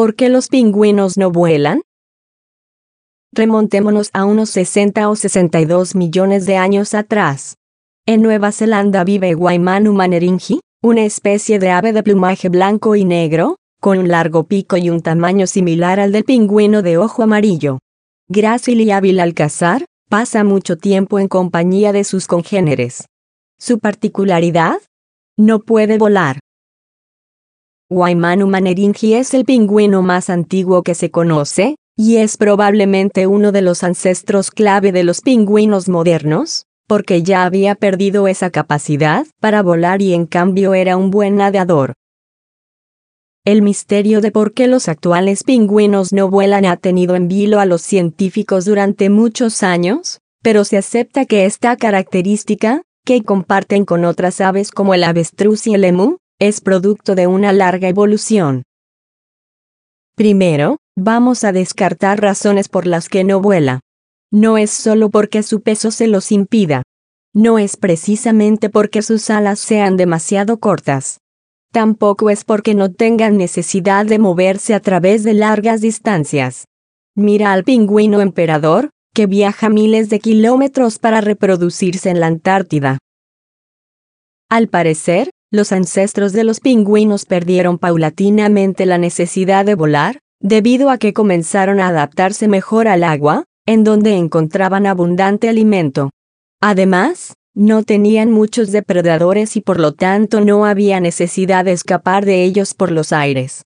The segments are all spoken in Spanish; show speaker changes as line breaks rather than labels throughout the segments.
¿Por qué los pingüinos no vuelan? Remontémonos a unos 60 o 62 millones de años atrás. En Nueva Zelanda vive Waimanu maneringi, una especie de ave de plumaje blanco y negro, con un largo pico y un tamaño similar al del pingüino de ojo amarillo. Grácil y hábil al cazar, pasa mucho tiempo en compañía de sus congéneres. Su particularidad? No puede volar. Waimanu maneringi es el pingüino más antiguo que se conoce, y es probablemente uno de los ancestros clave de los pingüinos modernos, porque ya había perdido esa capacidad para volar y en cambio era un buen nadador. El misterio de por qué los actuales pingüinos no vuelan ha tenido en vilo a los científicos durante muchos años, pero se acepta que esta característica, que comparten con otras aves como el avestruz y el emú, es producto de una larga evolución. Primero, vamos a descartar razones por las que no vuela. No es solo porque su peso se los impida. No es precisamente porque sus alas sean demasiado cortas. Tampoco es porque no tengan necesidad de moverse a través de largas distancias. Mira al pingüino emperador, que viaja miles de kilómetros para reproducirse en la Antártida. Al parecer, los ancestros de los pingüinos perdieron paulatinamente la necesidad de volar, debido a que comenzaron a adaptarse mejor al agua, en donde encontraban abundante alimento. Además, no tenían muchos depredadores y por lo tanto no había necesidad de escapar de ellos por los aires.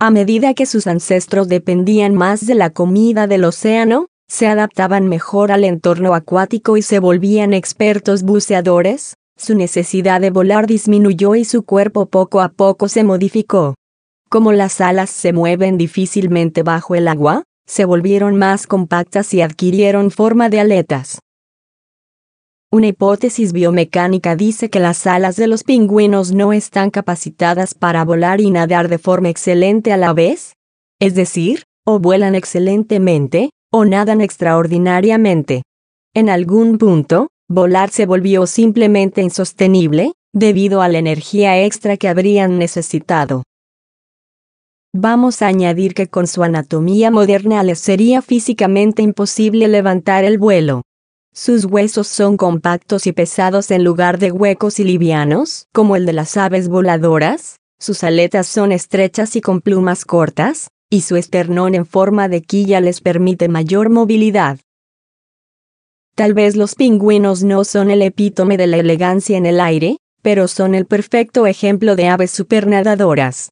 A medida que sus ancestros dependían más de la comida del océano, se adaptaban mejor al entorno acuático y se volvían expertos buceadores, su necesidad de volar disminuyó y su cuerpo poco a poco se modificó. Como las alas se mueven difícilmente bajo el agua, se volvieron más compactas y adquirieron forma de aletas. Una hipótesis biomecánica dice que las alas de los pingüinos no están capacitadas para volar y nadar de forma excelente a la vez. Es decir, o vuelan excelentemente, o nadan extraordinariamente. En algún punto, volar se volvió simplemente insostenible, debido a la energía extra que habrían necesitado. Vamos a añadir que con su anatomía moderna les sería físicamente imposible levantar el vuelo. Sus huesos son compactos y pesados en lugar de huecos y livianos, como el de las aves voladoras, sus aletas son estrechas y con plumas cortas, y su esternón en forma de quilla les permite mayor movilidad. Tal vez los pingüinos no son el epítome de la elegancia en el aire, pero son el perfecto ejemplo de aves supernadadoras.